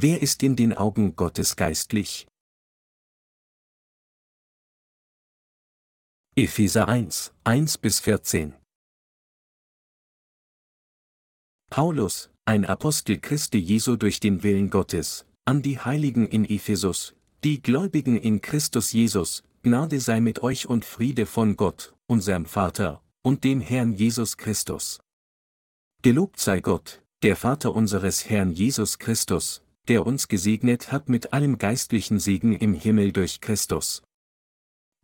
wer ist in den Augen Gottes geistlich? Epheser 1, 1 bis 14 Paulus, ein Apostel Christi Jesu durch den Willen Gottes, an die Heiligen in Ephesus, die Gläubigen in Christus Jesus, Gnade sei mit euch und Friede von Gott, unserem Vater, und dem Herrn Jesus Christus. Gelobt sei Gott, der Vater unseres Herrn Jesus Christus, der uns gesegnet hat mit allem geistlichen Segen im Himmel durch Christus.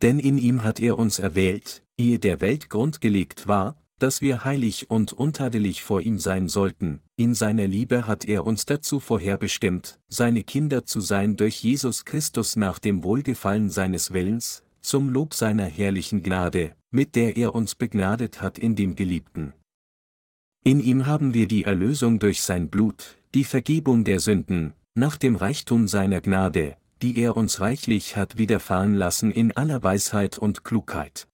Denn in ihm hat er uns erwählt, ehe der Welt Grund gelegt war, dass wir heilig und untadelig vor ihm sein sollten, in seiner Liebe hat er uns dazu vorherbestimmt, seine Kinder zu sein durch Jesus Christus nach dem Wohlgefallen seines Willens, zum Lob seiner herrlichen Gnade, mit der er uns begnadet hat in dem Geliebten. In ihm haben wir die Erlösung durch sein Blut, die Vergebung der Sünden, nach dem Reichtum seiner Gnade, die er uns reichlich hat widerfahren lassen in aller Weisheit und Klugheit.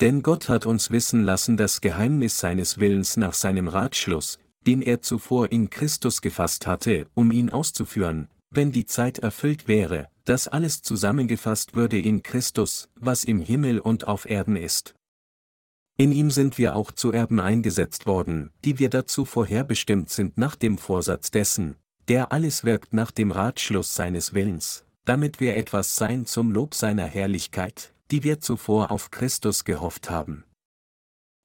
Denn Gott hat uns wissen lassen das Geheimnis seines Willens nach seinem Ratschluss, den er zuvor in Christus gefasst hatte, um ihn auszuführen, wenn die Zeit erfüllt wäre, dass alles zusammengefasst würde in Christus, was im Himmel und auf Erden ist. In ihm sind wir auch zu Erben eingesetzt worden, die wir dazu vorherbestimmt sind nach dem Vorsatz dessen, der alles wirkt nach dem Ratschluss seines Willens, damit wir etwas sein zum Lob seiner Herrlichkeit, die wir zuvor auf Christus gehofft haben.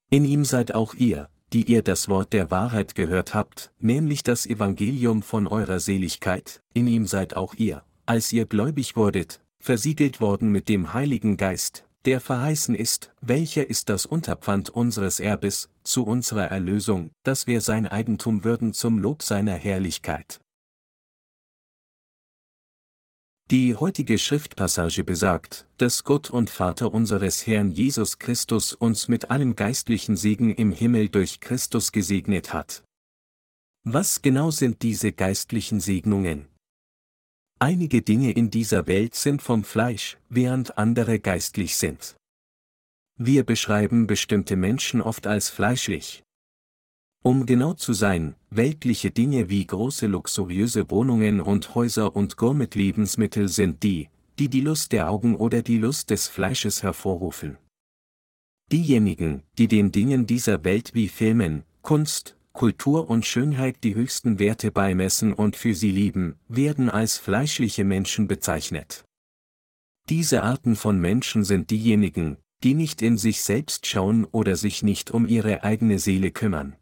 In ihm seid auch ihr, die ihr das Wort der Wahrheit gehört habt, nämlich das Evangelium von eurer Seligkeit, in ihm seid auch ihr, als ihr gläubig wurdet, versiegelt worden mit dem Heiligen Geist, der verheißen ist, welcher ist das Unterpfand unseres Erbes, zu unserer Erlösung, dass wir sein Eigentum würden zum Lob seiner Herrlichkeit. Die heutige Schriftpassage besagt, dass Gott und Vater unseres Herrn Jesus Christus uns mit allem geistlichen Segen im Himmel durch Christus gesegnet hat. Was genau sind diese geistlichen Segnungen? Einige Dinge in dieser Welt sind vom Fleisch, während andere geistlich sind. Wir beschreiben bestimmte Menschen oft als fleischlich. Um genau zu sein, weltliche Dinge wie große luxuriöse Wohnungen und Häuser und Gourmet-Lebensmittel sind die, die die Lust der Augen oder die Lust des Fleisches hervorrufen. Diejenigen, die den Dingen dieser Welt wie Filmen, Kunst, Kultur und Schönheit die höchsten Werte beimessen und für sie lieben, werden als fleischliche Menschen bezeichnet. Diese Arten von Menschen sind diejenigen, die nicht in sich selbst schauen oder sich nicht um ihre eigene Seele kümmern.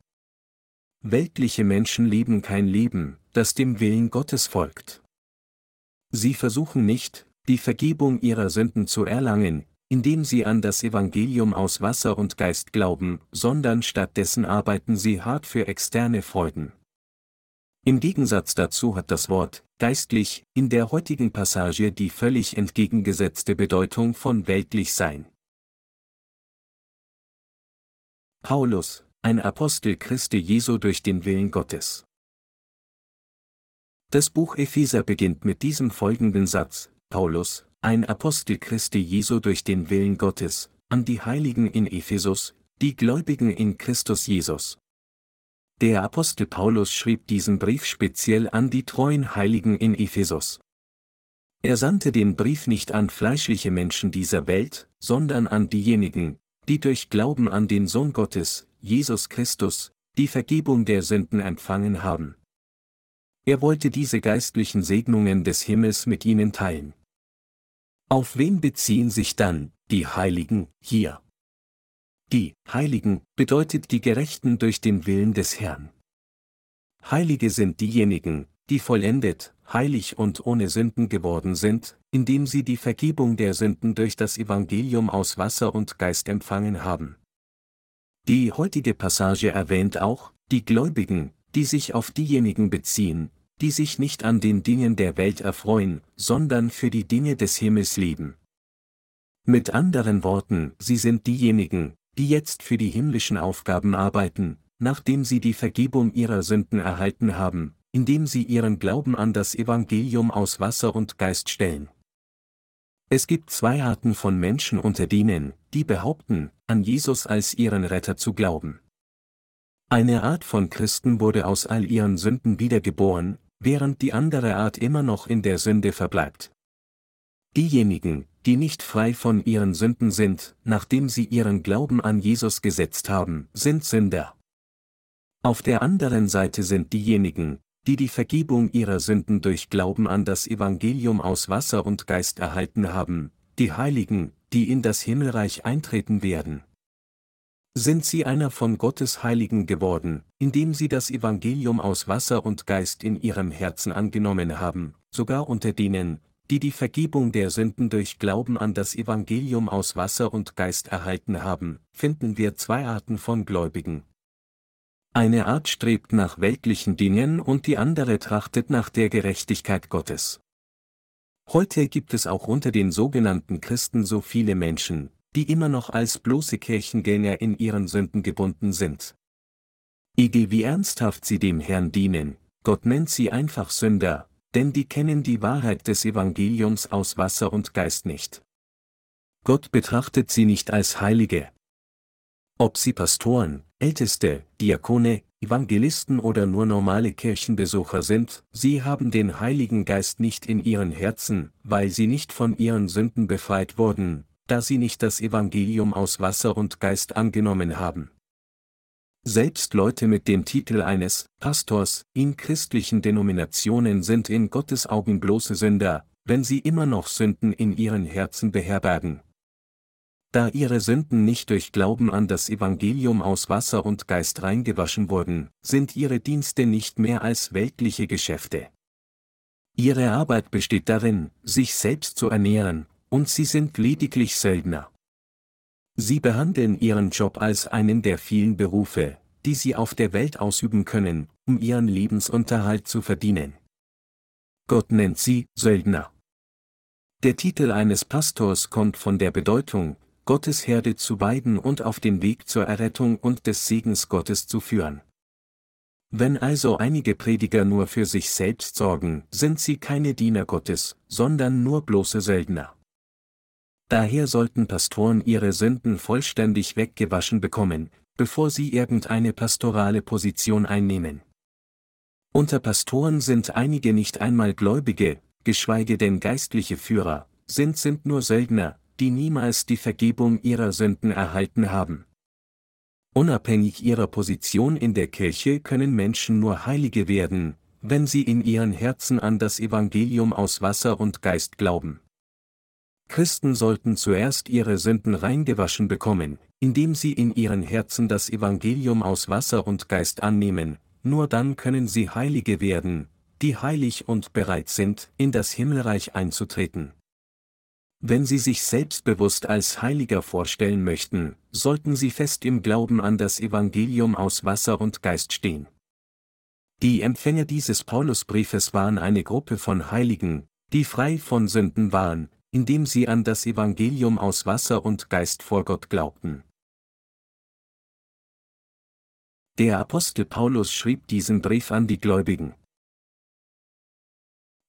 Weltliche Menschen leben kein Leben, das dem Willen Gottes folgt. Sie versuchen nicht, die Vergebung ihrer Sünden zu erlangen, indem sie an das Evangelium aus Wasser und Geist glauben, sondern stattdessen arbeiten sie hart für externe Freuden. Im Gegensatz dazu hat das Wort geistlich in der heutigen Passage die völlig entgegengesetzte Bedeutung von weltlich sein. Paulus, ein Apostel Christi Jesu durch den Willen Gottes. Das Buch Epheser beginnt mit diesem folgenden Satz, Paulus, ein Apostel Christi Jesu durch den Willen Gottes, an die Heiligen in Ephesus, die Gläubigen in Christus Jesus. Der Apostel Paulus schrieb diesen Brief speziell an die treuen Heiligen in Ephesus. Er sandte den Brief nicht an fleischliche Menschen dieser Welt, sondern an diejenigen, die durch Glauben an den Sohn Gottes, Jesus Christus, die Vergebung der Sünden empfangen haben. Er wollte diese geistlichen Segnungen des Himmels mit ihnen teilen. Auf wen beziehen sich dann die Heiligen hier? Die Heiligen bedeutet die Gerechten durch den Willen des Herrn. Heilige sind diejenigen, die vollendet, heilig und ohne Sünden geworden sind, indem sie die Vergebung der Sünden durch das Evangelium aus Wasser und Geist empfangen haben. Die heutige Passage erwähnt auch, die Gläubigen, die sich auf diejenigen beziehen, die sich nicht an den Dingen der Welt erfreuen, sondern für die Dinge des Himmels leben. Mit anderen Worten, sie sind diejenigen, die jetzt für die himmlischen Aufgaben arbeiten, nachdem sie die Vergebung ihrer Sünden erhalten haben, indem sie ihren Glauben an das Evangelium aus Wasser und Geist stellen. Es gibt zwei Arten von Menschen unter denen, die behaupten, an Jesus als ihren Retter zu glauben. Eine Art von Christen wurde aus all ihren Sünden wiedergeboren, während die andere Art immer noch in der Sünde verbleibt. Diejenigen, die nicht frei von ihren Sünden sind, nachdem sie ihren Glauben an Jesus gesetzt haben, sind Sünder. Auf der anderen Seite sind diejenigen, die die Vergebung ihrer Sünden durch Glauben an das Evangelium aus Wasser und Geist erhalten haben, die Heiligen, die in das Himmelreich eintreten werden. Sind sie einer von Gottes Heiligen geworden, indem sie das Evangelium aus Wasser und Geist in ihrem Herzen angenommen haben, sogar unter denen, die die Vergebung der Sünden durch Glauben an das Evangelium aus Wasser und Geist erhalten haben, finden wir zwei Arten von Gläubigen. Eine Art strebt nach weltlichen Dingen und die andere trachtet nach der Gerechtigkeit Gottes. Heute gibt es auch unter den sogenannten Christen so viele Menschen, die immer noch als bloße Kirchengänger in ihren Sünden gebunden sind. Egal wie ernsthaft sie dem Herrn dienen, Gott nennt sie einfach Sünder, denn die kennen die Wahrheit des Evangeliums aus Wasser und Geist nicht. Gott betrachtet sie nicht als Heilige. Ob sie Pastoren, Älteste, Diakone, Evangelisten oder nur normale Kirchenbesucher sind, sie haben den Heiligen Geist nicht in ihren Herzen, weil sie nicht von ihren Sünden befreit wurden, da sie nicht das Evangelium aus Wasser und Geist angenommen haben. Selbst Leute mit dem Titel eines Pastors in christlichen Denominationen sind in Gottes Augen bloße Sünder, wenn sie immer noch Sünden in ihren Herzen beherbergen. Da ihre Sünden nicht durch Glauben an das Evangelium aus Wasser und Geist reingewaschen wurden, sind ihre Dienste nicht mehr als weltliche Geschäfte. Ihre Arbeit besteht darin, sich selbst zu ernähren, und sie sind lediglich Söldner. Sie behandeln ihren Job als einen der vielen Berufe, die sie auf der Welt ausüben können, um ihren Lebensunterhalt zu verdienen. Gott nennt sie Söldner. Der Titel eines Pastors kommt von der Bedeutung, Gottes Herde zu weiden und auf den Weg zur Errettung und des Segens Gottes zu führen. Wenn also einige Prediger nur für sich selbst sorgen, sind sie keine Diener Gottes, sondern nur bloße Söldner. Daher sollten Pastoren ihre Sünden vollständig weggewaschen bekommen, bevor sie irgendeine pastorale Position einnehmen. Unter Pastoren sind einige nicht einmal Gläubige, geschweige denn geistliche Führer, sind sind nur Söldner, die niemals die Vergebung ihrer Sünden erhalten haben. Unabhängig ihrer Position in der Kirche können Menschen nur Heilige werden, wenn sie in ihren Herzen an das Evangelium aus Wasser und Geist glauben. Christen sollten zuerst ihre Sünden reingewaschen bekommen, indem sie in ihren Herzen das Evangelium aus Wasser und Geist annehmen, nur dann können sie Heilige werden, die heilig und bereit sind, in das Himmelreich einzutreten. Wenn Sie sich selbstbewusst als Heiliger vorstellen möchten, sollten Sie fest im Glauben an das Evangelium aus Wasser und Geist stehen. Die Empfänger dieses Paulusbriefes waren eine Gruppe von Heiligen, die frei von Sünden waren, indem sie an das Evangelium aus Wasser und Geist vor Gott glaubten. Der Apostel Paulus schrieb diesen Brief an die Gläubigen.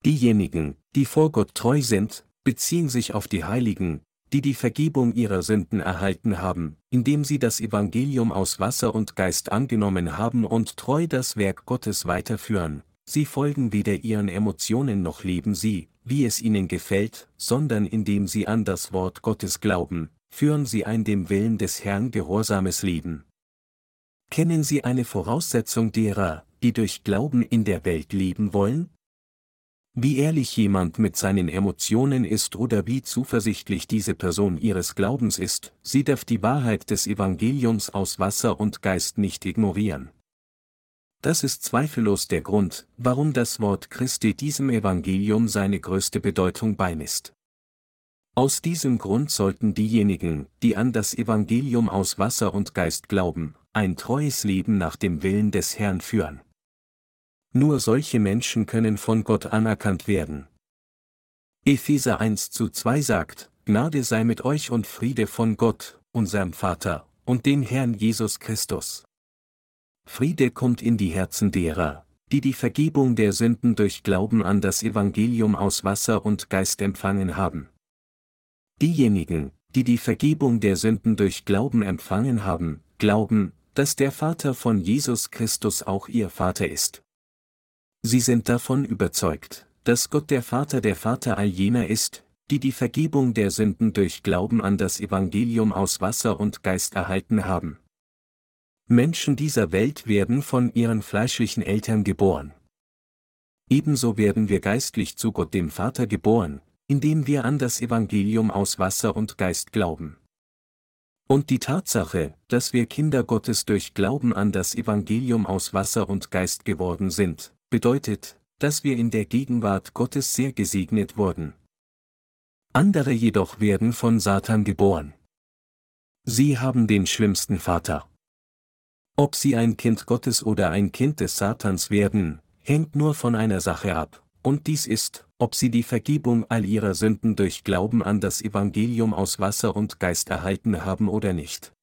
Diejenigen, die vor Gott treu sind, beziehen sich auf die Heiligen, die die Vergebung ihrer Sünden erhalten haben, indem sie das Evangelium aus Wasser und Geist angenommen haben und treu das Werk Gottes weiterführen, sie folgen weder ihren Emotionen noch leben sie, wie es ihnen gefällt, sondern indem sie an das Wort Gottes glauben, führen sie ein dem Willen des Herrn gehorsames Leben. Kennen Sie eine Voraussetzung derer, die durch Glauben in der Welt leben wollen? Wie ehrlich jemand mit seinen Emotionen ist oder wie zuversichtlich diese Person ihres Glaubens ist, sie darf die Wahrheit des Evangeliums aus Wasser und Geist nicht ignorieren. Das ist zweifellos der Grund, warum das Wort Christi diesem Evangelium seine größte Bedeutung beimisst. Aus diesem Grund sollten diejenigen, die an das Evangelium aus Wasser und Geist glauben, ein treues Leben nach dem Willen des Herrn führen. Nur solche Menschen können von Gott anerkannt werden. Epheser 1 zu 2 sagt, Gnade sei mit euch und Friede von Gott, unserem Vater, und dem Herrn Jesus Christus. Friede kommt in die Herzen derer, die die Vergebung der Sünden durch Glauben an das Evangelium aus Wasser und Geist empfangen haben. Diejenigen, die die Vergebung der Sünden durch Glauben empfangen haben, glauben, dass der Vater von Jesus Christus auch ihr Vater ist. Sie sind davon überzeugt, dass Gott der Vater der Vater all jener ist, die die Vergebung der Sünden durch Glauben an das Evangelium aus Wasser und Geist erhalten haben. Menschen dieser Welt werden von ihren fleischlichen Eltern geboren. Ebenso werden wir geistlich zu Gott dem Vater geboren, indem wir an das Evangelium aus Wasser und Geist glauben. Und die Tatsache, dass wir Kinder Gottes durch Glauben an das Evangelium aus Wasser und Geist geworden sind, bedeutet, dass wir in der Gegenwart Gottes sehr gesegnet wurden. Andere jedoch werden von Satan geboren. Sie haben den schlimmsten Vater. Ob sie ein Kind Gottes oder ein Kind des Satans werden, hängt nur von einer Sache ab, und dies ist, ob sie die Vergebung all ihrer Sünden durch Glauben an das Evangelium aus Wasser und Geist erhalten haben oder nicht.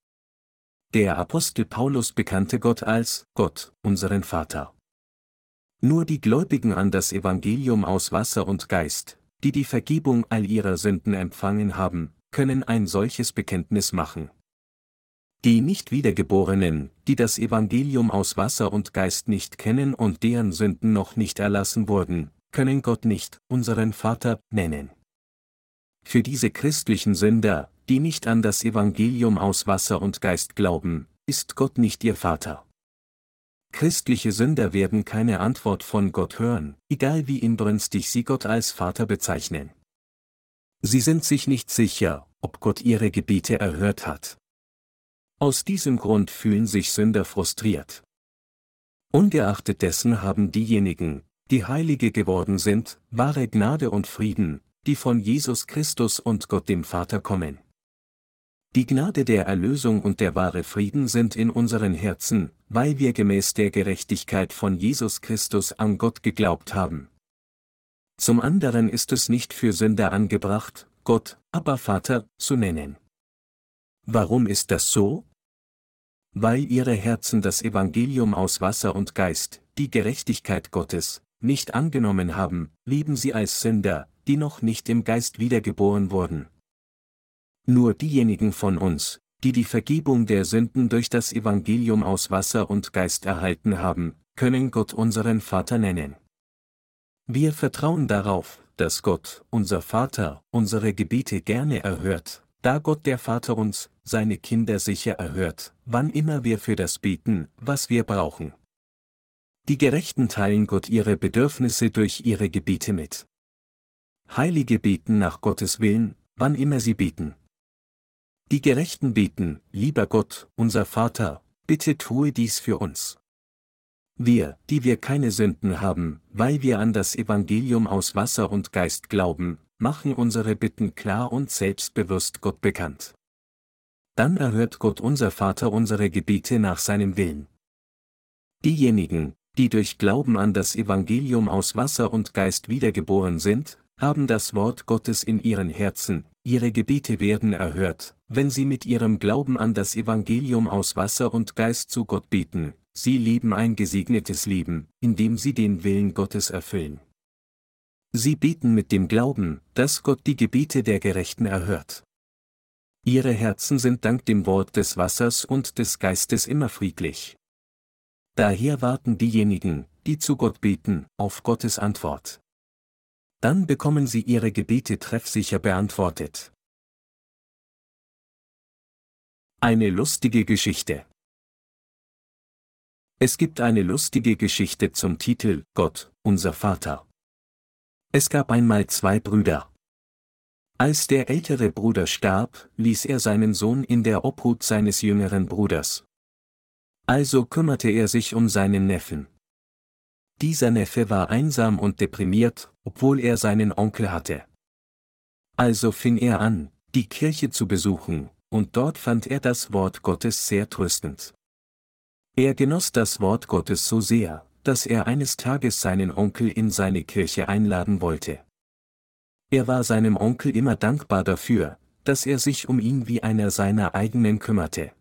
Der Apostel Paulus bekannte Gott als Gott, unseren Vater. Nur die Gläubigen an das Evangelium aus Wasser und Geist, die die Vergebung all ihrer Sünden empfangen haben, können ein solches Bekenntnis machen. Die nicht wiedergeborenen, die das Evangelium aus Wasser und Geist nicht kennen und deren Sünden noch nicht erlassen wurden, können Gott nicht, unseren Vater, nennen. Für diese christlichen Sünder, die nicht an das Evangelium aus Wasser und Geist glauben, ist Gott nicht ihr Vater. Christliche Sünder werden keine Antwort von Gott hören, egal wie inbrünstig sie Gott als Vater bezeichnen. Sie sind sich nicht sicher, ob Gott ihre Gebete erhört hat. Aus diesem Grund fühlen sich Sünder frustriert. Ungeachtet dessen haben diejenigen, die Heilige geworden sind, wahre Gnade und Frieden, die von Jesus Christus und Gott dem Vater kommen. Die Gnade der Erlösung und der wahre Frieden sind in unseren Herzen, weil wir gemäß der Gerechtigkeit von Jesus Christus an Gott geglaubt haben. Zum anderen ist es nicht für Sünder angebracht, Gott, aber Vater, zu nennen. Warum ist das so? Weil ihre Herzen das Evangelium aus Wasser und Geist, die Gerechtigkeit Gottes, nicht angenommen haben, leben sie als Sünder, die noch nicht im Geist wiedergeboren wurden. Nur diejenigen von uns, die die Vergebung der Sünden durch das Evangelium aus Wasser und Geist erhalten haben, können Gott unseren Vater nennen. Wir vertrauen darauf, dass Gott, unser Vater, unsere Gebete gerne erhört, da Gott der Vater uns, seine Kinder sicher erhört, wann immer wir für das beten, was wir brauchen. Die Gerechten teilen Gott ihre Bedürfnisse durch ihre Gebete mit. Heilige beten nach Gottes Willen, wann immer sie beten. Die Gerechten beten, lieber Gott, unser Vater, bitte tue dies für uns. Wir, die wir keine Sünden haben, weil wir an das Evangelium aus Wasser und Geist glauben, machen unsere Bitten klar und selbstbewusst Gott bekannt. Dann erhört Gott unser Vater unsere Gebete nach seinem Willen. Diejenigen, die durch Glauben an das Evangelium aus Wasser und Geist wiedergeboren sind, haben das Wort Gottes in ihren Herzen, ihre Gebete werden erhört, wenn sie mit ihrem Glauben an das Evangelium aus Wasser und Geist zu Gott beten, sie leben ein gesegnetes Leben, indem sie den Willen Gottes erfüllen. Sie beten mit dem Glauben, dass Gott die Gebete der Gerechten erhört. Ihre Herzen sind dank dem Wort des Wassers und des Geistes immer friedlich. Daher warten diejenigen, die zu Gott beten, auf Gottes Antwort. Dann bekommen sie ihre Gebete treffsicher beantwortet. Eine lustige Geschichte. Es gibt eine lustige Geschichte zum Titel Gott, unser Vater. Es gab einmal zwei Brüder. Als der ältere Bruder starb, ließ er seinen Sohn in der Obhut seines jüngeren Bruders. Also kümmerte er sich um seinen Neffen. Dieser Neffe war einsam und deprimiert, obwohl er seinen Onkel hatte. Also fing er an, die Kirche zu besuchen, und dort fand er das Wort Gottes sehr tröstend. Er genoss das Wort Gottes so sehr, dass er eines Tages seinen Onkel in seine Kirche einladen wollte. Er war seinem Onkel immer dankbar dafür, dass er sich um ihn wie einer seiner eigenen kümmerte.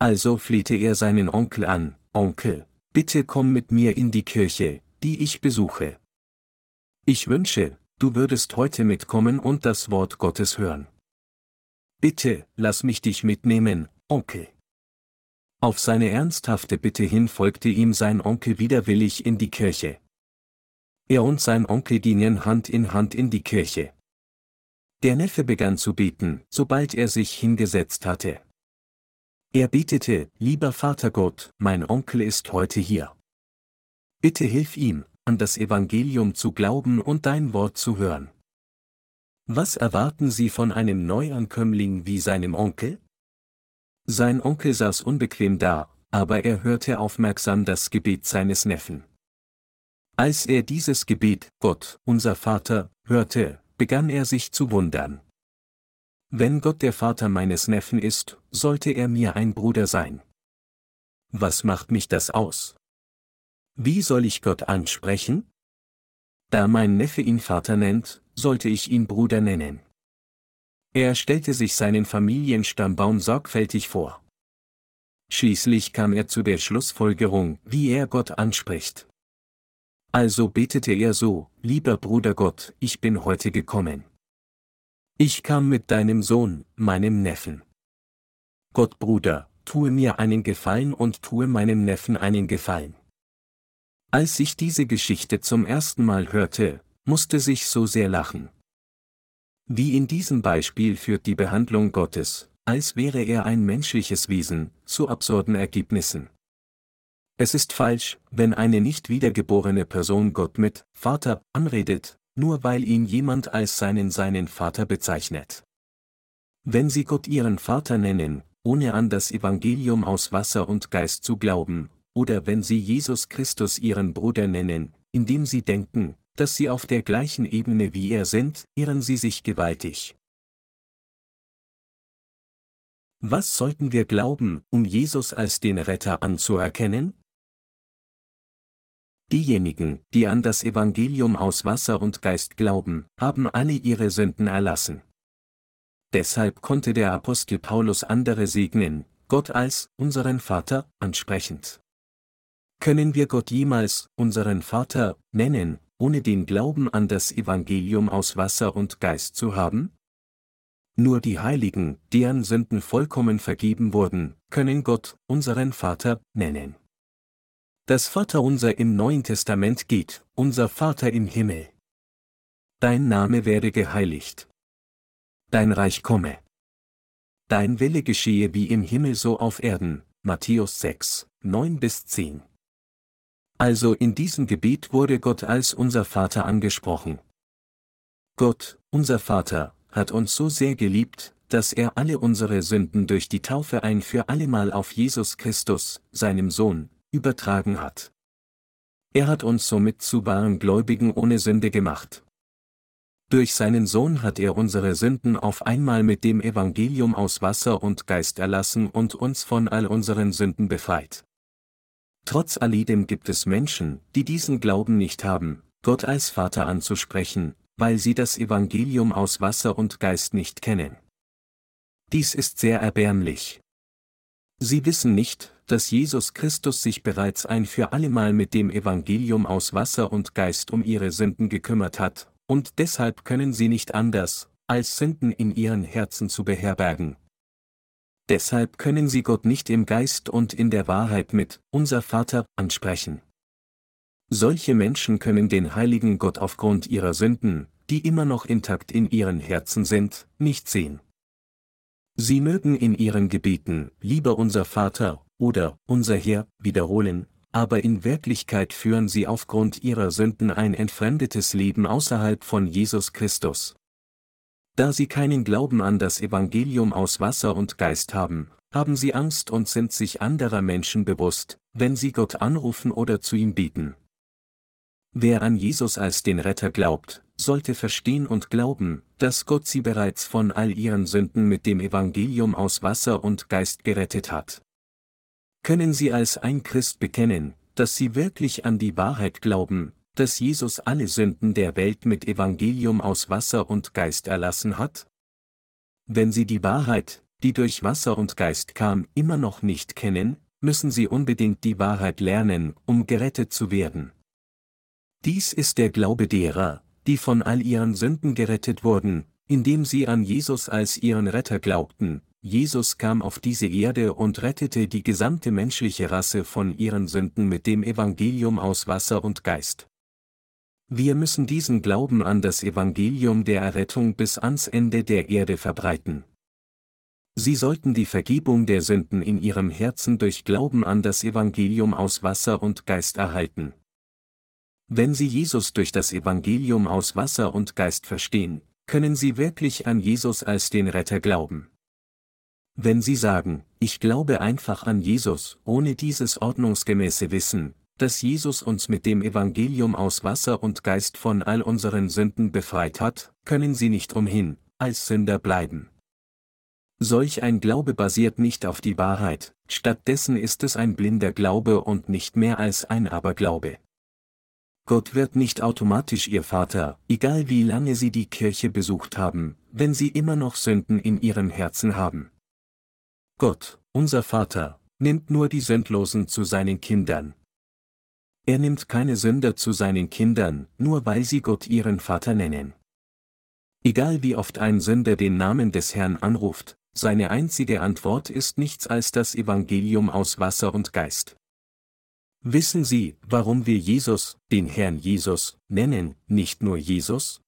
Also flehte er seinen Onkel an, Onkel, bitte komm mit mir in die Kirche, die ich besuche. Ich wünsche, du würdest heute mitkommen und das Wort Gottes hören. Bitte, lass mich dich mitnehmen, Onkel. Auf seine ernsthafte Bitte hin folgte ihm sein Onkel widerwillig in die Kirche. Er und sein Onkel gingen Hand in Hand in die Kirche. Der Neffe begann zu beten, sobald er sich hingesetzt hatte. Er betete, lieber Vater Gott, mein Onkel ist heute hier. Bitte hilf ihm, an das Evangelium zu glauben und dein Wort zu hören. Was erwarten Sie von einem Neuankömmling wie seinem Onkel? Sein Onkel saß unbequem da, aber er hörte aufmerksam das Gebet seines Neffen. Als er dieses Gebet, Gott, unser Vater, hörte, begann er sich zu wundern. Wenn Gott der Vater meines Neffen ist, sollte er mir ein Bruder sein. Was macht mich das aus? Wie soll ich Gott ansprechen? Da mein Neffe ihn Vater nennt, sollte ich ihn Bruder nennen. Er stellte sich seinen Familienstammbaum sorgfältig vor. Schließlich kam er zu der Schlussfolgerung, wie er Gott anspricht. Also betete er so, lieber Bruder Gott, ich bin heute gekommen. Ich kam mit deinem Sohn, meinem Neffen. Gott Bruder, tue mir einen Gefallen und tue meinem Neffen einen Gefallen. Als ich diese Geschichte zum ersten Mal hörte, musste sich so sehr lachen. Wie in diesem Beispiel führt die Behandlung Gottes, als wäre er ein menschliches Wesen, zu absurden Ergebnissen. Es ist falsch, wenn eine nicht wiedergeborene Person Gott mit Vater anredet, nur weil ihn jemand als seinen seinen Vater bezeichnet. Wenn sie Gott ihren Vater nennen, ohne an das Evangelium aus Wasser und Geist zu glauben, oder wenn sie Jesus Christus ihren Bruder nennen, indem sie denken, dass sie auf der gleichen Ebene wie er sind, irren sie sich gewaltig. Was sollten wir glauben, um Jesus als den Retter anzuerkennen? Diejenigen, die an das Evangelium aus Wasser und Geist glauben, haben alle ihre Sünden erlassen. Deshalb konnte der Apostel Paulus andere segnen, Gott als unseren Vater ansprechend. Können wir Gott jemals, unseren Vater, nennen, ohne den Glauben an das Evangelium aus Wasser und Geist zu haben? Nur die Heiligen, deren Sünden vollkommen vergeben wurden, können Gott, unseren Vater, nennen. Das Vaterunser im Neuen Testament geht, unser Vater im Himmel. Dein Name werde geheiligt. Dein Reich komme. Dein Wille geschehe wie im Himmel so auf Erden. Matthäus 6, 9 bis 10. Also in diesem Gebet wurde Gott als unser Vater angesprochen. Gott, unser Vater, hat uns so sehr geliebt, dass er alle unsere Sünden durch die Taufe ein für allemal auf Jesus Christus, seinem Sohn, übertragen hat. Er hat uns somit zu wahren Gläubigen ohne Sünde gemacht. Durch seinen Sohn hat er unsere Sünden auf einmal mit dem Evangelium aus Wasser und Geist erlassen und uns von all unseren Sünden befreit. Trotz alledem gibt es Menschen, die diesen Glauben nicht haben, Gott als Vater anzusprechen, weil sie das Evangelium aus Wasser und Geist nicht kennen. Dies ist sehr erbärmlich. Sie wissen nicht, dass Jesus Christus sich bereits ein für allemal mit dem Evangelium aus Wasser und Geist um ihre Sünden gekümmert hat, und deshalb können sie nicht anders, als Sünden in ihren Herzen zu beherbergen, Deshalb können sie Gott nicht im Geist und in der Wahrheit mit unser Vater ansprechen. Solche Menschen können den heiligen Gott aufgrund ihrer Sünden, die immer noch intakt in ihren Herzen sind, nicht sehen. Sie mögen in ihren Gebeten lieber unser Vater oder unser Herr wiederholen, aber in Wirklichkeit führen sie aufgrund ihrer Sünden ein entfremdetes Leben außerhalb von Jesus Christus. Da sie keinen Glauben an das Evangelium aus Wasser und Geist haben, haben sie Angst und sind sich anderer Menschen bewusst, wenn sie Gott anrufen oder zu ihm bieten. Wer an Jesus als den Retter glaubt, sollte verstehen und glauben, dass Gott sie bereits von all ihren Sünden mit dem Evangelium aus Wasser und Geist gerettet hat. Können Sie als ein Christ bekennen, dass Sie wirklich an die Wahrheit glauben, dass Jesus alle Sünden der Welt mit Evangelium aus Wasser und Geist erlassen hat? Wenn Sie die Wahrheit, die durch Wasser und Geist kam, immer noch nicht kennen, müssen Sie unbedingt die Wahrheit lernen, um gerettet zu werden. Dies ist der Glaube derer, die von all ihren Sünden gerettet wurden, indem sie an Jesus als ihren Retter glaubten, Jesus kam auf diese Erde und rettete die gesamte menschliche Rasse von ihren Sünden mit dem Evangelium aus Wasser und Geist. Wir müssen diesen Glauben an das Evangelium der Errettung bis ans Ende der Erde verbreiten. Sie sollten die Vergebung der Sünden in ihrem Herzen durch Glauben an das Evangelium aus Wasser und Geist erhalten. Wenn Sie Jesus durch das Evangelium aus Wasser und Geist verstehen, können Sie wirklich an Jesus als den Retter glauben. Wenn Sie sagen, ich glaube einfach an Jesus, ohne dieses ordnungsgemäße Wissen, dass Jesus uns mit dem Evangelium aus Wasser und Geist von all unseren Sünden befreit hat, können Sie nicht umhin, als Sünder bleiben. Solch ein Glaube basiert nicht auf die Wahrheit, stattdessen ist es ein blinder Glaube und nicht mehr als ein Aberglaube. Gott wird nicht automatisch Ihr Vater, egal wie lange Sie die Kirche besucht haben, wenn Sie immer noch Sünden in Ihrem Herzen haben. Gott, unser Vater, nimmt nur die Sündlosen zu seinen Kindern. Er nimmt keine Sünder zu seinen Kindern, nur weil sie Gott ihren Vater nennen. Egal wie oft ein Sünder den Namen des Herrn anruft, seine einzige Antwort ist nichts als das Evangelium aus Wasser und Geist. Wissen Sie, warum wir Jesus, den Herrn Jesus, nennen, nicht nur Jesus?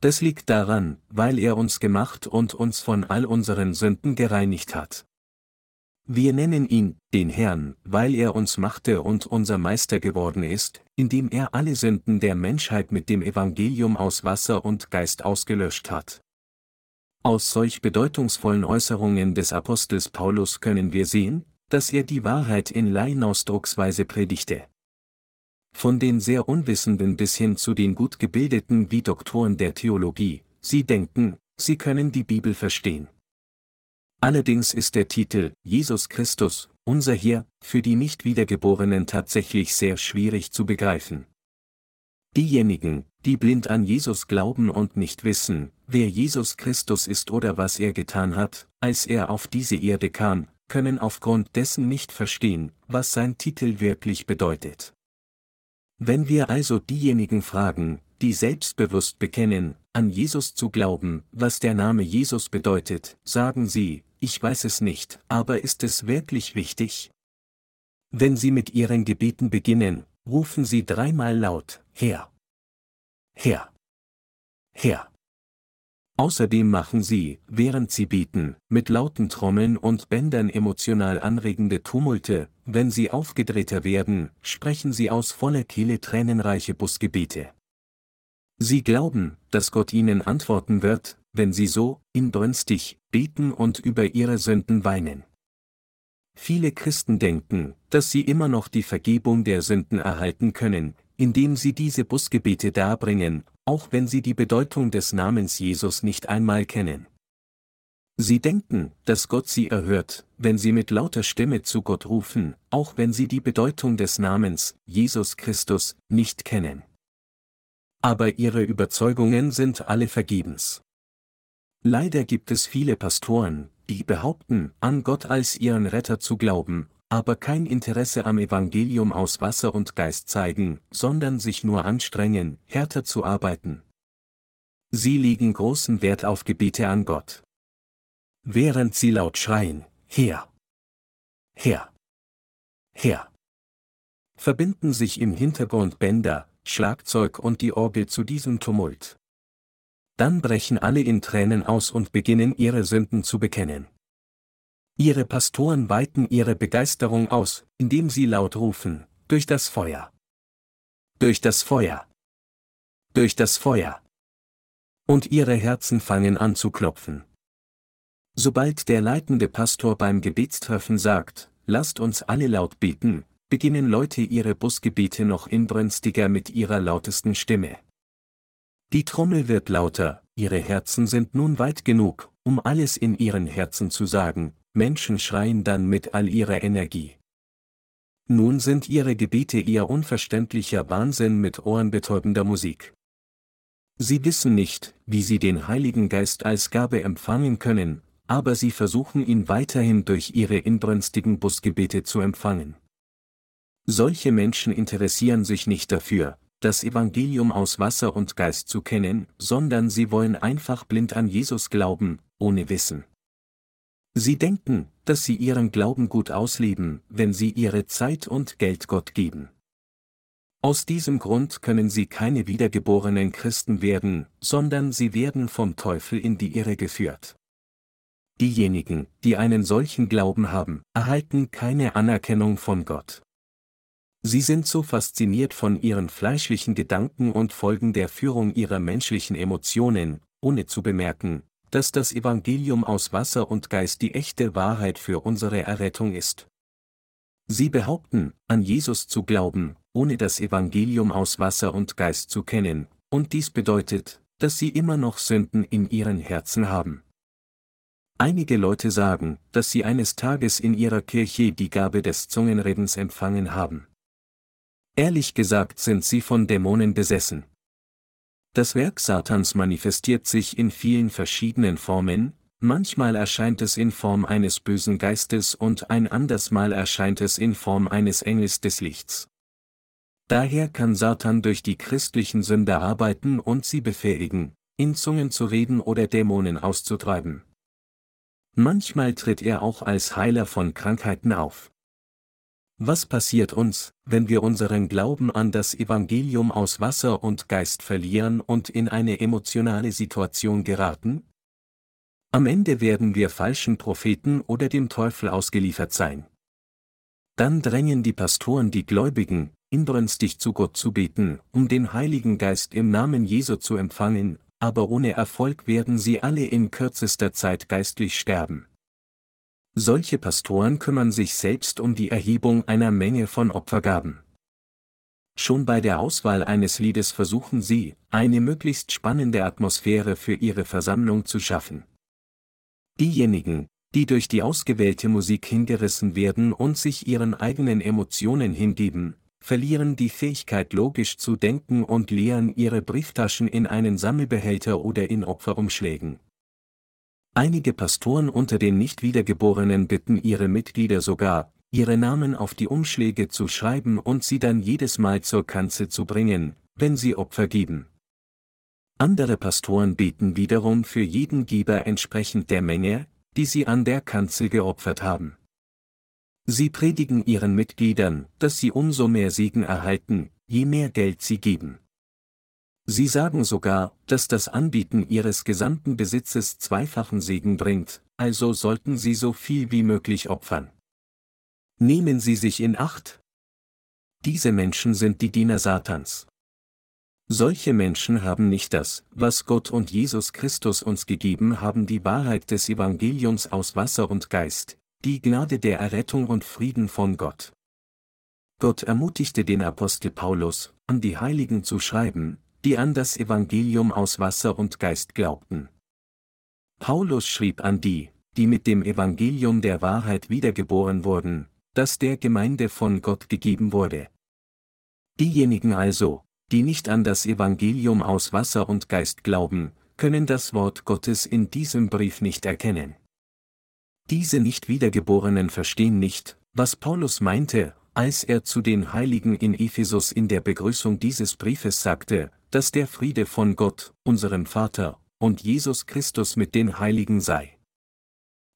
Das liegt daran, weil er uns gemacht und uns von all unseren Sünden gereinigt hat. Wir nennen ihn, den Herrn, weil er uns machte und unser Meister geworden ist, indem er alle Sünden der Menschheit mit dem Evangelium aus Wasser und Geist ausgelöscht hat. Aus solch bedeutungsvollen Äußerungen des Apostels Paulus können wir sehen, dass er die Wahrheit in Laienausdrucksweise predigte. Von den sehr Unwissenden bis hin zu den gut gebildeten wie Doktoren der Theologie, sie denken, sie können die Bibel verstehen. Allerdings ist der Titel Jesus Christus, unser Herr, für die Nicht-Wiedergeborenen tatsächlich sehr schwierig zu begreifen. Diejenigen, die blind an Jesus glauben und nicht wissen, wer Jesus Christus ist oder was er getan hat, als er auf diese Erde kam, können aufgrund dessen nicht verstehen, was sein Titel wirklich bedeutet. Wenn wir also diejenigen fragen, die selbstbewusst bekennen, an Jesus zu glauben, was der Name Jesus bedeutet, sagen sie, ich weiß es nicht, aber ist es wirklich wichtig? Wenn Sie mit Ihren Gebeten beginnen, rufen Sie dreimal laut, Herr. Herr. Herr. Außerdem machen sie, während sie bieten, mit lauten Trommeln und Bändern emotional anregende Tumulte, wenn sie aufgedrehter werden, sprechen sie aus voller Kehle tränenreiche Busgebete. Sie glauben, dass Gott ihnen antworten wird, wenn sie so, inbrünstig, beten und über ihre Sünden weinen. Viele Christen denken, dass sie immer noch die Vergebung der Sünden erhalten können, indem sie diese Busgebete darbringen, auch wenn sie die Bedeutung des Namens Jesus nicht einmal kennen. Sie denken, dass Gott sie erhört, wenn sie mit lauter Stimme zu Gott rufen, auch wenn sie die Bedeutung des Namens, Jesus Christus, nicht kennen. Aber ihre Überzeugungen sind alle vergebens. Leider gibt es viele Pastoren, die behaupten, an Gott als ihren Retter zu glauben, aber kein Interesse am Evangelium aus Wasser und Geist zeigen, sondern sich nur anstrengen, härter zu arbeiten. Sie legen großen Wert auf Gebete an Gott. Während sie laut schreien, Herr! Herr! Herr! Verbinden sich im Hintergrund Bänder, Schlagzeug und die Orgel zu diesem Tumult. Dann brechen alle in Tränen aus und beginnen ihre Sünden zu bekennen. Ihre Pastoren weiten ihre Begeisterung aus, indem sie laut rufen, durch das Feuer. Durch das Feuer. Durch das Feuer. Und ihre Herzen fangen an zu klopfen. Sobald der leitende Pastor beim Gebetstreffen sagt, lasst uns alle laut beten, beginnen Leute ihre Busgebete noch inbrünstiger mit ihrer lautesten Stimme. Die Trommel wird lauter, ihre Herzen sind nun weit genug, um alles in ihren Herzen zu sagen, Menschen schreien dann mit all ihrer Energie. Nun sind ihre Gebete eher unverständlicher Wahnsinn mit ohrenbetäubender Musik. Sie wissen nicht, wie sie den Heiligen Geist als Gabe empfangen können, aber sie versuchen ihn weiterhin durch ihre inbrünstigen Busgebete zu empfangen. Solche Menschen interessieren sich nicht dafür, das Evangelium aus Wasser und Geist zu kennen, sondern sie wollen einfach blind an Jesus glauben, ohne Wissen. Sie denken, dass sie ihren Glauben gut ausleben, wenn sie ihre Zeit und Geld Gott geben. Aus diesem Grund können sie keine wiedergeborenen Christen werden, sondern sie werden vom Teufel in die Irre geführt. Diejenigen, die einen solchen Glauben haben, erhalten keine Anerkennung von Gott. Sie sind so fasziniert von ihren fleischlichen Gedanken und folgen der Führung ihrer menschlichen Emotionen, ohne zu bemerken, dass das Evangelium aus Wasser und Geist die echte Wahrheit für unsere Errettung ist. Sie behaupten, an Jesus zu glauben, ohne das Evangelium aus Wasser und Geist zu kennen, und dies bedeutet, dass sie immer noch Sünden in ihren Herzen haben. Einige Leute sagen, dass sie eines Tages in ihrer Kirche die Gabe des Zungenredens empfangen haben. Ehrlich gesagt sind sie von Dämonen besessen. Das Werk Satans manifestiert sich in vielen verschiedenen Formen, manchmal erscheint es in Form eines bösen Geistes und ein andersmal erscheint es in Form eines Engels des Lichts. Daher kann Satan durch die christlichen Sünder arbeiten und sie befähigen, in Zungen zu reden oder Dämonen auszutreiben. Manchmal tritt er auch als Heiler von Krankheiten auf. Was passiert uns, wenn wir unseren Glauben an das Evangelium aus Wasser und Geist verlieren und in eine emotionale Situation geraten? Am Ende werden wir falschen Propheten oder dem Teufel ausgeliefert sein. Dann drängen die Pastoren die Gläubigen, inbrünstig zu Gott zu beten, um den Heiligen Geist im Namen Jesu zu empfangen, aber ohne Erfolg werden sie alle in kürzester Zeit geistlich sterben. Solche Pastoren kümmern sich selbst um die Erhebung einer Menge von Opfergaben. Schon bei der Auswahl eines Liedes versuchen sie, eine möglichst spannende Atmosphäre für ihre Versammlung zu schaffen. Diejenigen, die durch die ausgewählte Musik hingerissen werden und sich ihren eigenen Emotionen hingeben, verlieren die Fähigkeit logisch zu denken und leeren ihre Brieftaschen in einen Sammelbehälter oder in Opferumschlägen. Einige Pastoren unter den Nicht-Wiedergeborenen bitten ihre Mitglieder sogar, ihre Namen auf die Umschläge zu schreiben und sie dann jedes Mal zur Kanzel zu bringen, wenn sie Opfer geben. Andere Pastoren beten wiederum für jeden Geber entsprechend der Menge, die sie an der Kanzel geopfert haben. Sie predigen ihren Mitgliedern, dass sie umso mehr Segen erhalten, je mehr Geld sie geben. Sie sagen sogar, dass das Anbieten ihres gesamten Besitzes zweifachen Segen bringt, also sollten sie so viel wie möglich opfern. Nehmen Sie sich in Acht. Diese Menschen sind die Diener Satans. Solche Menschen haben nicht das, was Gott und Jesus Christus uns gegeben haben, die Wahrheit des Evangeliums aus Wasser und Geist, die Gnade der Errettung und Frieden von Gott. Gott ermutigte den Apostel Paulus, an die Heiligen zu schreiben, die an das Evangelium aus Wasser und Geist glaubten. Paulus schrieb an die, die mit dem Evangelium der Wahrheit wiedergeboren wurden, das der Gemeinde von Gott gegeben wurde. Diejenigen also, die nicht an das Evangelium aus Wasser und Geist glauben, können das Wort Gottes in diesem Brief nicht erkennen. Diese Nicht-Wiedergeborenen verstehen nicht, was Paulus meinte, als er zu den Heiligen in Ephesus in der Begrüßung dieses Briefes sagte, dass der Friede von Gott, unserem Vater, und Jesus Christus mit den Heiligen sei.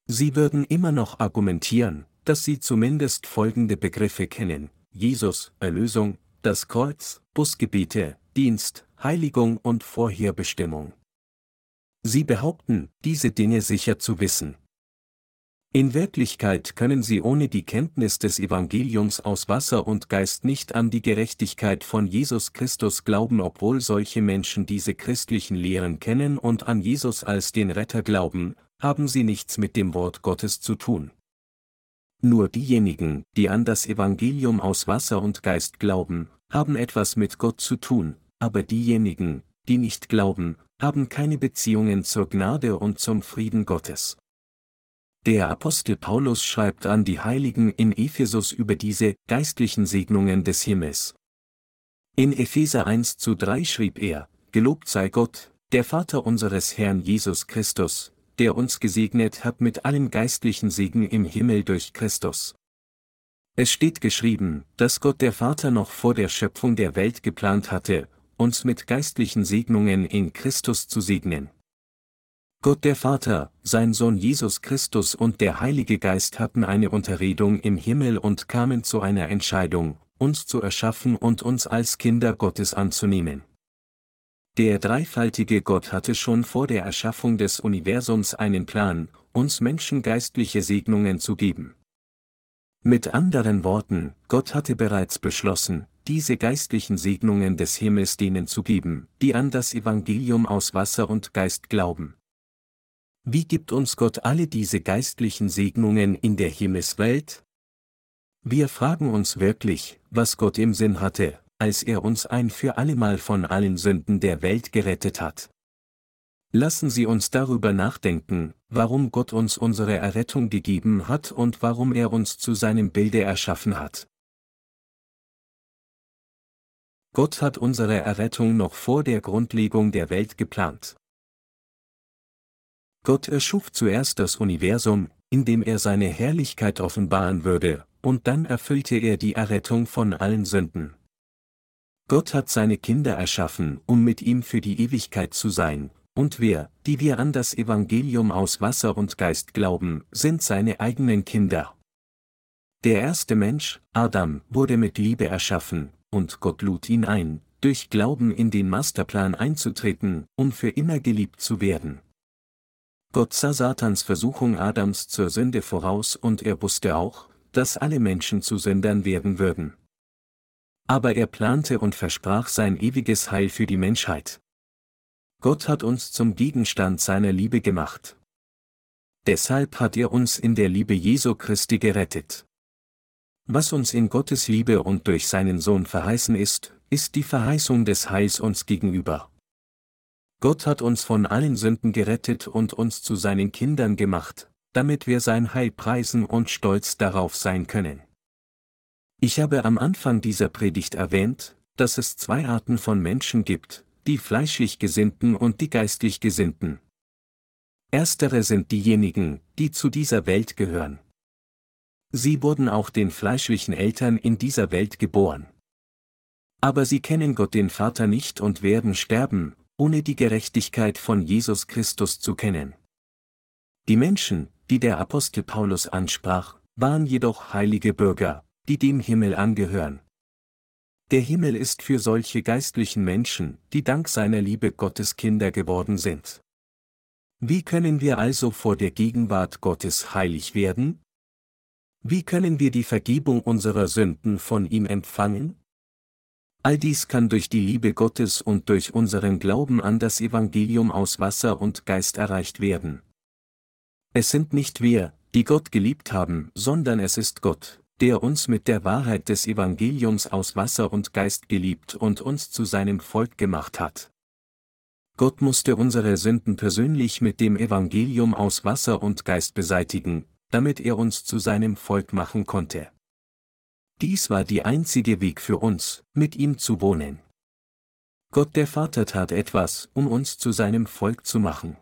Sie würden immer noch argumentieren, dass sie zumindest folgende Begriffe kennen, Jesus, Erlösung, das Kreuz, Busgebiete, Dienst, Heiligung und Vorherbestimmung. Sie behaupten, diese Dinge sicher zu wissen. In Wirklichkeit können sie ohne die Kenntnis des Evangeliums aus Wasser und Geist nicht an die Gerechtigkeit von Jesus Christus glauben, obwohl solche Menschen diese christlichen Lehren kennen und an Jesus als den Retter glauben, haben sie nichts mit dem Wort Gottes zu tun. Nur diejenigen, die an das Evangelium aus Wasser und Geist glauben, haben etwas mit Gott zu tun, aber diejenigen, die nicht glauben, haben keine Beziehungen zur Gnade und zum Frieden Gottes. Der Apostel Paulus schreibt an die Heiligen in Ephesus über diese geistlichen Segnungen des Himmels. In Epheser 1 zu 3 schrieb er, Gelobt sei Gott, der Vater unseres Herrn Jesus Christus, der uns gesegnet hat mit allen geistlichen Segen im Himmel durch Christus. Es steht geschrieben, dass Gott der Vater noch vor der Schöpfung der Welt geplant hatte, uns mit geistlichen Segnungen in Christus zu segnen. Gott der Vater, sein Sohn Jesus Christus und der Heilige Geist hatten eine Unterredung im Himmel und kamen zu einer Entscheidung, uns zu erschaffen und uns als Kinder Gottes anzunehmen. Der dreifaltige Gott hatte schon vor der Erschaffung des Universums einen Plan, uns Menschen geistliche Segnungen zu geben. Mit anderen Worten, Gott hatte bereits beschlossen, diese geistlichen Segnungen des Himmels denen zu geben, die an das Evangelium aus Wasser und Geist glauben. Wie gibt uns Gott alle diese geistlichen Segnungen in der Himmelswelt? Wir fragen uns wirklich, was Gott im Sinn hatte, als er uns ein für allemal von allen Sünden der Welt gerettet hat. Lassen Sie uns darüber nachdenken, warum Gott uns unsere Errettung gegeben hat und warum er uns zu seinem Bilde erschaffen hat. Gott hat unsere Errettung noch vor der Grundlegung der Welt geplant. Gott erschuf zuerst das Universum, in dem er seine Herrlichkeit offenbaren würde, und dann erfüllte er die Errettung von allen Sünden. Gott hat seine Kinder erschaffen, um mit ihm für die Ewigkeit zu sein, und wir, die wir an das Evangelium aus Wasser und Geist glauben, sind seine eigenen Kinder. Der erste Mensch, Adam, wurde mit Liebe erschaffen, und Gott lud ihn ein, durch Glauben in den Masterplan einzutreten, um für immer geliebt zu werden. Gott sah Satans Versuchung Adams zur Sünde voraus und er wusste auch, dass alle Menschen zu Sündern werden würden. Aber er plante und versprach sein ewiges Heil für die Menschheit. Gott hat uns zum Gegenstand seiner Liebe gemacht. Deshalb hat er uns in der Liebe Jesu Christi gerettet. Was uns in Gottes Liebe und durch seinen Sohn verheißen ist, ist die Verheißung des Heils uns gegenüber. Gott hat uns von allen Sünden gerettet und uns zu seinen Kindern gemacht, damit wir sein Heil preisen und stolz darauf sein können. Ich habe am Anfang dieser Predigt erwähnt, dass es zwei Arten von Menschen gibt, die fleischlich Gesinnten und die geistlich Gesinnten. Erstere sind diejenigen, die zu dieser Welt gehören. Sie wurden auch den fleischlichen Eltern in dieser Welt geboren. Aber sie kennen Gott den Vater nicht und werden sterben, ohne die Gerechtigkeit von Jesus Christus zu kennen. Die Menschen, die der Apostel Paulus ansprach, waren jedoch heilige Bürger, die dem Himmel angehören. Der Himmel ist für solche geistlichen Menschen, die dank seiner Liebe Gottes Kinder geworden sind. Wie können wir also vor der Gegenwart Gottes heilig werden? Wie können wir die Vergebung unserer Sünden von ihm empfangen? All dies kann durch die Liebe Gottes und durch unseren Glauben an das Evangelium aus Wasser und Geist erreicht werden. Es sind nicht wir, die Gott geliebt haben, sondern es ist Gott, der uns mit der Wahrheit des Evangeliums aus Wasser und Geist geliebt und uns zu seinem Volk gemacht hat. Gott musste unsere Sünden persönlich mit dem Evangelium aus Wasser und Geist beseitigen, damit er uns zu seinem Volk machen konnte. Dies war die einzige Weg für uns, mit ihm zu wohnen. Gott der Vater tat etwas, um uns zu seinem Volk zu machen.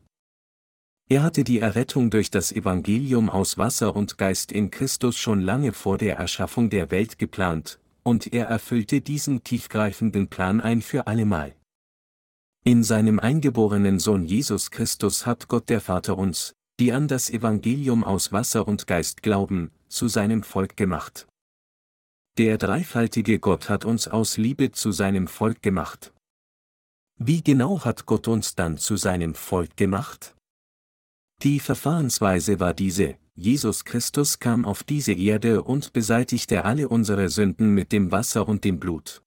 Er hatte die Errettung durch das Evangelium aus Wasser und Geist in Christus schon lange vor der Erschaffung der Welt geplant, und er erfüllte diesen tiefgreifenden Plan ein für allemal. In seinem eingeborenen Sohn Jesus Christus hat Gott der Vater uns, die an das Evangelium aus Wasser und Geist glauben, zu seinem Volk gemacht. Der dreifaltige Gott hat uns aus Liebe zu seinem Volk gemacht. Wie genau hat Gott uns dann zu seinem Volk gemacht? Die Verfahrensweise war diese, Jesus Christus kam auf diese Erde und beseitigte alle unsere Sünden mit dem Wasser und dem Blut.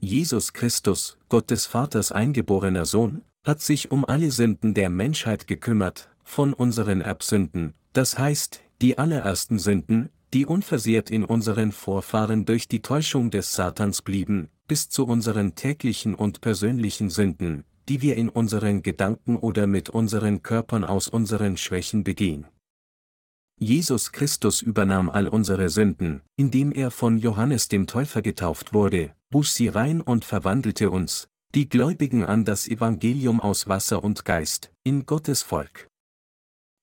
Jesus Christus, Gottes Vaters eingeborener Sohn, hat sich um alle Sünden der Menschheit gekümmert, von unseren Erbsünden, das heißt, die allerersten Sünden, die unversehrt in unseren Vorfahren durch die Täuschung des Satans blieben, bis zu unseren täglichen und persönlichen Sünden, die wir in unseren Gedanken oder mit unseren Körpern aus unseren Schwächen begehen. Jesus Christus übernahm all unsere Sünden, indem er von Johannes dem Täufer getauft wurde, wusch sie rein und verwandelte uns, die Gläubigen an das Evangelium aus Wasser und Geist, in Gottes Volk.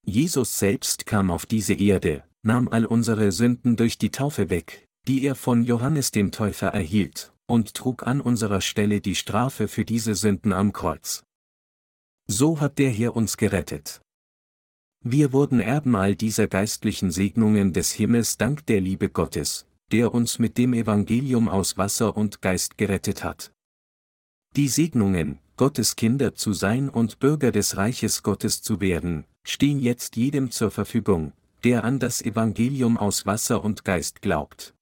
Jesus selbst kam auf diese Erde, nahm all unsere Sünden durch die Taufe weg, die er von Johannes dem Täufer erhielt, und trug an unserer Stelle die Strafe für diese Sünden am Kreuz. So hat der Herr uns gerettet. Wir wurden Erben all dieser geistlichen Segnungen des Himmels dank der Liebe Gottes, der uns mit dem Evangelium aus Wasser und Geist gerettet hat. Die Segnungen, Gottes Kinder zu sein und Bürger des Reiches Gottes zu werden, stehen jetzt jedem zur Verfügung, der an das Evangelium aus Wasser und Geist glaubt.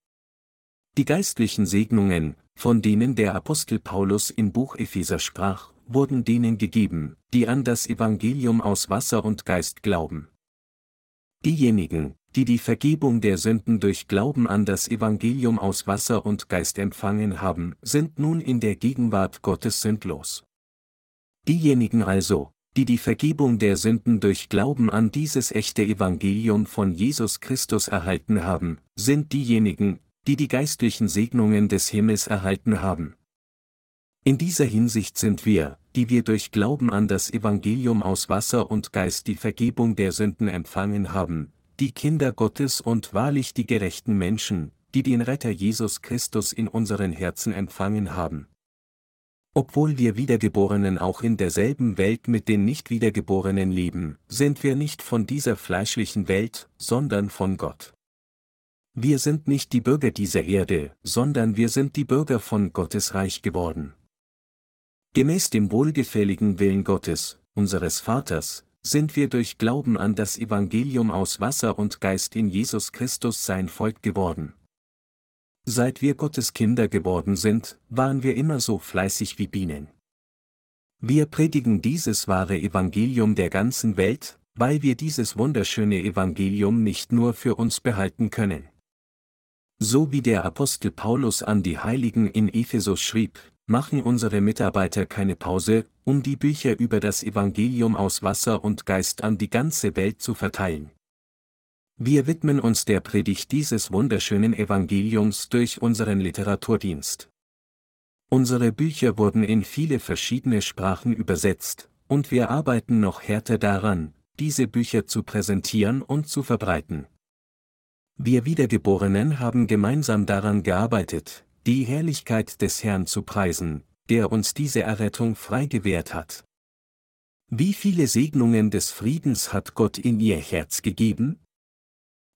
Die geistlichen Segnungen, von denen der Apostel Paulus im Buch Epheser sprach, wurden denen gegeben, die an das Evangelium aus Wasser und Geist glauben. Diejenigen, die die Vergebung der Sünden durch Glauben an das Evangelium aus Wasser und Geist empfangen haben, sind nun in der Gegenwart Gottes sündlos. Diejenigen also, die die Vergebung der Sünden durch Glauben an dieses echte Evangelium von Jesus Christus erhalten haben, sind diejenigen, die die geistlichen Segnungen des Himmels erhalten haben. In dieser Hinsicht sind wir, die wir durch Glauben an das Evangelium aus Wasser und Geist die Vergebung der Sünden empfangen haben, die Kinder Gottes und wahrlich die gerechten Menschen, die den Retter Jesus Christus in unseren Herzen empfangen haben. Obwohl wir Wiedergeborenen auch in derselben Welt mit den Nicht-Wiedergeborenen leben, sind wir nicht von dieser fleischlichen Welt, sondern von Gott. Wir sind nicht die Bürger dieser Erde, sondern wir sind die Bürger von Gottes Reich geworden. Gemäß dem wohlgefälligen Willen Gottes, unseres Vaters, sind wir durch Glauben an das Evangelium aus Wasser und Geist in Jesus Christus sein Volk geworden. Seit wir Gottes Kinder geworden sind, waren wir immer so fleißig wie Bienen. Wir predigen dieses wahre Evangelium der ganzen Welt, weil wir dieses wunderschöne Evangelium nicht nur für uns behalten können. So wie der Apostel Paulus an die Heiligen in Ephesus schrieb, machen unsere Mitarbeiter keine Pause, um die Bücher über das Evangelium aus Wasser und Geist an die ganze Welt zu verteilen. Wir widmen uns der Predigt dieses wunderschönen Evangeliums durch unseren Literaturdienst. Unsere Bücher wurden in viele verschiedene Sprachen übersetzt, und wir arbeiten noch härter daran, diese Bücher zu präsentieren und zu verbreiten. Wir Wiedergeborenen haben gemeinsam daran gearbeitet, die Herrlichkeit des Herrn zu preisen, der uns diese Errettung frei gewährt hat. Wie viele Segnungen des Friedens hat Gott in ihr Herz gegeben?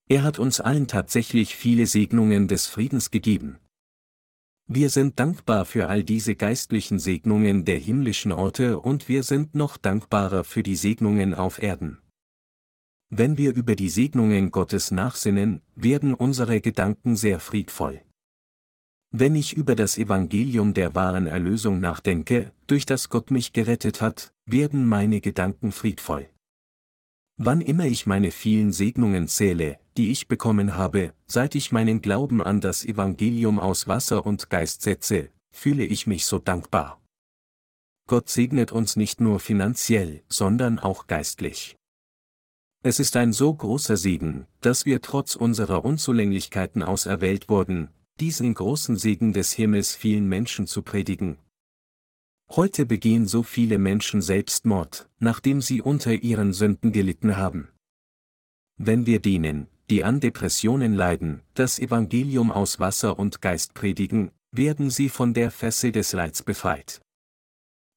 Er hat uns allen tatsächlich viele Segnungen des Friedens gegeben. Wir sind dankbar für all diese geistlichen Segnungen der himmlischen Orte und wir sind noch dankbarer für die Segnungen auf Erden. Wenn wir über die Segnungen Gottes nachsinnen, werden unsere Gedanken sehr friedvoll. Wenn ich über das Evangelium der wahren Erlösung nachdenke, durch das Gott mich gerettet hat, werden meine Gedanken friedvoll. Wann immer ich meine vielen Segnungen zähle, die ich bekommen habe, seit ich meinen Glauben an das Evangelium aus Wasser und Geist setze, fühle ich mich so dankbar. Gott segnet uns nicht nur finanziell, sondern auch geistlich. Es ist ein so großer Segen, dass wir trotz unserer Unzulänglichkeiten auserwählt wurden, diesen großen Segen des Himmels vielen Menschen zu predigen. Heute begehen so viele Menschen Selbstmord, nachdem sie unter ihren Sünden gelitten haben. Wenn wir denen, die an Depressionen leiden, das Evangelium aus Wasser und Geist predigen, werden sie von der Fessel des Leids befreit.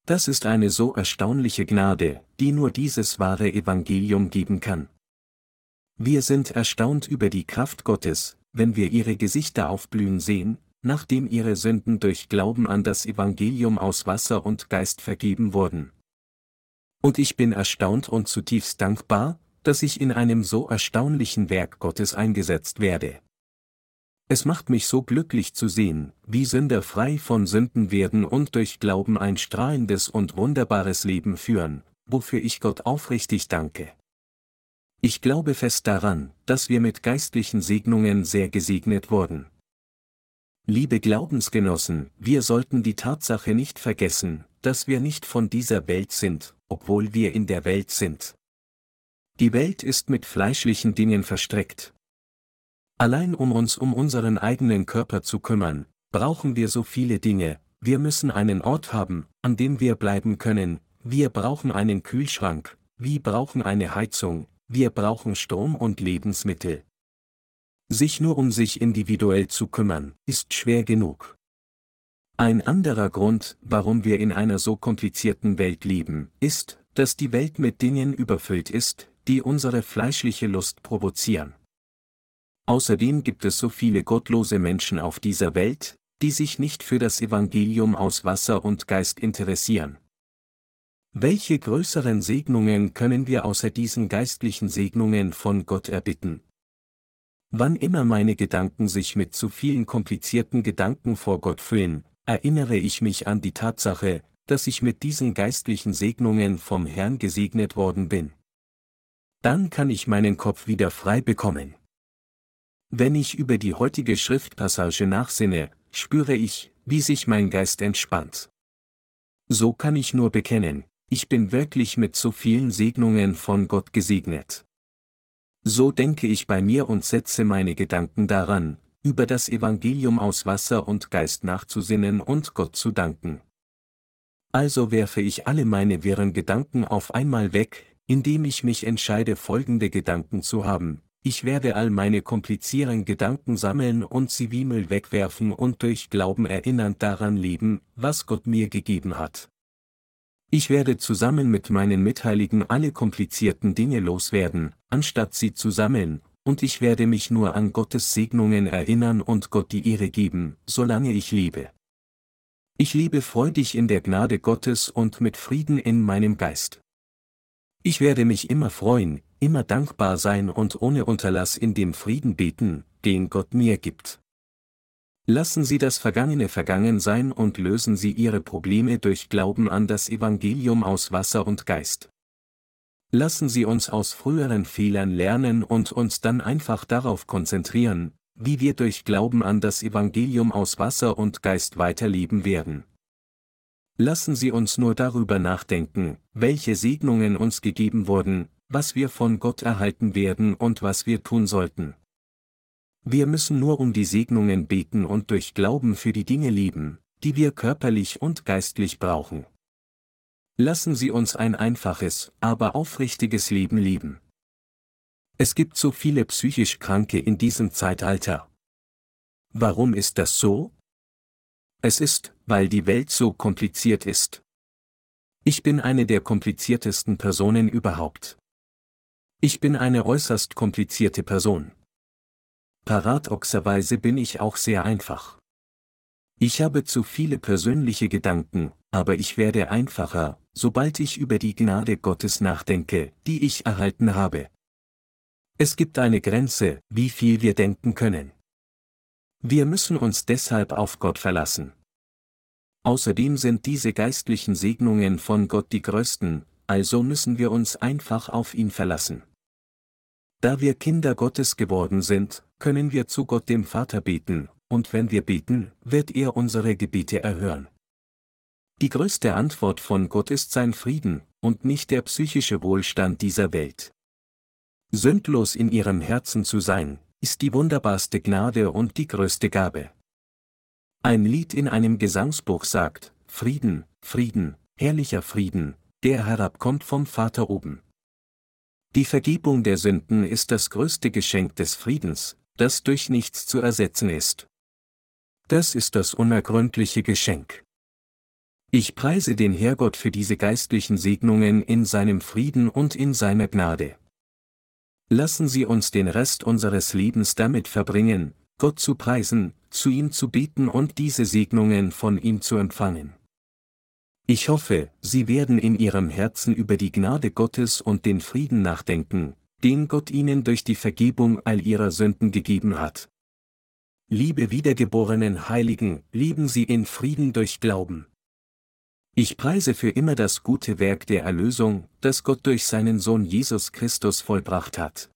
Das ist eine so erstaunliche Gnade, die nur dieses wahre Evangelium geben kann. Wir sind erstaunt über die Kraft Gottes, wenn wir ihre Gesichter aufblühen sehen, nachdem ihre Sünden durch Glauben an das Evangelium aus Wasser und Geist vergeben wurden. Und ich bin erstaunt und zutiefst dankbar, dass ich in einem so erstaunlichen Werk Gottes eingesetzt werde. Es macht mich so glücklich zu sehen, wie Sünder frei von Sünden werden und durch Glauben ein strahlendes und wunderbares Leben führen, wofür ich Gott aufrichtig danke. Ich glaube fest daran, dass wir mit geistlichen Segnungen sehr gesegnet wurden. Liebe Glaubensgenossen, wir sollten die Tatsache nicht vergessen, dass wir nicht von dieser Welt sind, obwohl wir in der Welt sind. Die Welt ist mit fleischlichen Dingen verstreckt, Allein um uns um unseren eigenen Körper zu kümmern, brauchen wir so viele Dinge, wir müssen einen Ort haben, an dem wir bleiben können, wir brauchen einen Kühlschrank, wir brauchen eine Heizung, wir brauchen Strom und Lebensmittel. Sich nur um sich individuell zu kümmern, ist schwer genug. Ein anderer Grund, warum wir in einer so komplizierten Welt leben, ist, dass die Welt mit Dingen überfüllt ist, die unsere fleischliche Lust provozieren. Außerdem gibt es so viele gottlose Menschen auf dieser Welt, die sich nicht für das Evangelium aus Wasser und Geist interessieren. Welche größeren Segnungen können wir außer diesen geistlichen Segnungen von Gott erbitten? Wann immer meine Gedanken sich mit zu vielen komplizierten Gedanken vor Gott füllen, erinnere ich mich an die Tatsache, dass ich mit diesen geistlichen Segnungen vom Herrn gesegnet worden bin. Dann kann ich meinen Kopf wieder frei bekommen. Wenn ich über die heutige Schriftpassage nachsinne, spüre ich, wie sich mein Geist entspannt. So kann ich nur bekennen, ich bin wirklich mit so vielen Segnungen von Gott gesegnet. So denke ich bei mir und setze meine Gedanken daran, über das Evangelium aus Wasser und Geist nachzusinnen und Gott zu danken. Also werfe ich alle meine wirren Gedanken auf einmal weg, indem ich mich entscheide folgende Gedanken zu haben, ich werde all meine komplizieren Gedanken sammeln und sie wie Müll wegwerfen und durch Glauben erinnernd daran leben, was Gott mir gegeben hat. Ich werde zusammen mit meinen Mitheiligen alle komplizierten Dinge loswerden, anstatt sie zu sammeln, und ich werde mich nur an Gottes Segnungen erinnern und Gott die Ehre geben, solange ich lebe. Ich lebe freudig in der Gnade Gottes und mit Frieden in meinem Geist. Ich werde mich immer freuen, immer dankbar sein und ohne Unterlass in dem Frieden beten, den Gott mir gibt. Lassen Sie das Vergangene vergangen sein und lösen Sie Ihre Probleme durch Glauben an das Evangelium aus Wasser und Geist. Lassen Sie uns aus früheren Fehlern lernen und uns dann einfach darauf konzentrieren, wie wir durch Glauben an das Evangelium aus Wasser und Geist weiterleben werden. Lassen Sie uns nur darüber nachdenken, welche Segnungen uns gegeben wurden, was wir von Gott erhalten werden und was wir tun sollten. Wir müssen nur um die Segnungen beten und durch Glauben für die Dinge lieben, die wir körperlich und geistlich brauchen. Lassen Sie uns ein einfaches, aber aufrichtiges Leben leben. Es gibt so viele psychisch Kranke in diesem Zeitalter. Warum ist das so? Es ist, weil die Welt so kompliziert ist. Ich bin eine der kompliziertesten Personen überhaupt. Ich bin eine äußerst komplizierte Person. Paradoxerweise bin ich auch sehr einfach. Ich habe zu viele persönliche Gedanken, aber ich werde einfacher, sobald ich über die Gnade Gottes nachdenke, die ich erhalten habe. Es gibt eine Grenze, wie viel wir denken können. Wir müssen uns deshalb auf Gott verlassen. Außerdem sind diese geistlichen Segnungen von Gott die größten, also müssen wir uns einfach auf ihn verlassen. Da wir Kinder Gottes geworden sind, können wir zu Gott dem Vater beten, und wenn wir beten, wird er unsere Gebete erhören. Die größte Antwort von Gott ist sein Frieden, und nicht der psychische Wohlstand dieser Welt. Sündlos in ihrem Herzen zu sein, ist die wunderbarste Gnade und die größte Gabe. Ein Lied in einem Gesangsbuch sagt, Frieden, Frieden, herrlicher Frieden, der herabkommt vom Vater oben. Die Vergebung der Sünden ist das größte Geschenk des Friedens, das durch nichts zu ersetzen ist. Das ist das unergründliche Geschenk. Ich preise den Herrgott für diese geistlichen Segnungen in seinem Frieden und in seiner Gnade. Lassen Sie uns den Rest unseres Lebens damit verbringen, Gott zu preisen, zu ihm zu beten und diese Segnungen von ihm zu empfangen. Ich hoffe, Sie werden in Ihrem Herzen über die Gnade Gottes und den Frieden nachdenken, den Gott Ihnen durch die Vergebung all Ihrer Sünden gegeben hat. Liebe wiedergeborenen Heiligen, lieben Sie in Frieden durch Glauben. Ich preise für immer das gute Werk der Erlösung, das Gott durch seinen Sohn Jesus Christus vollbracht hat.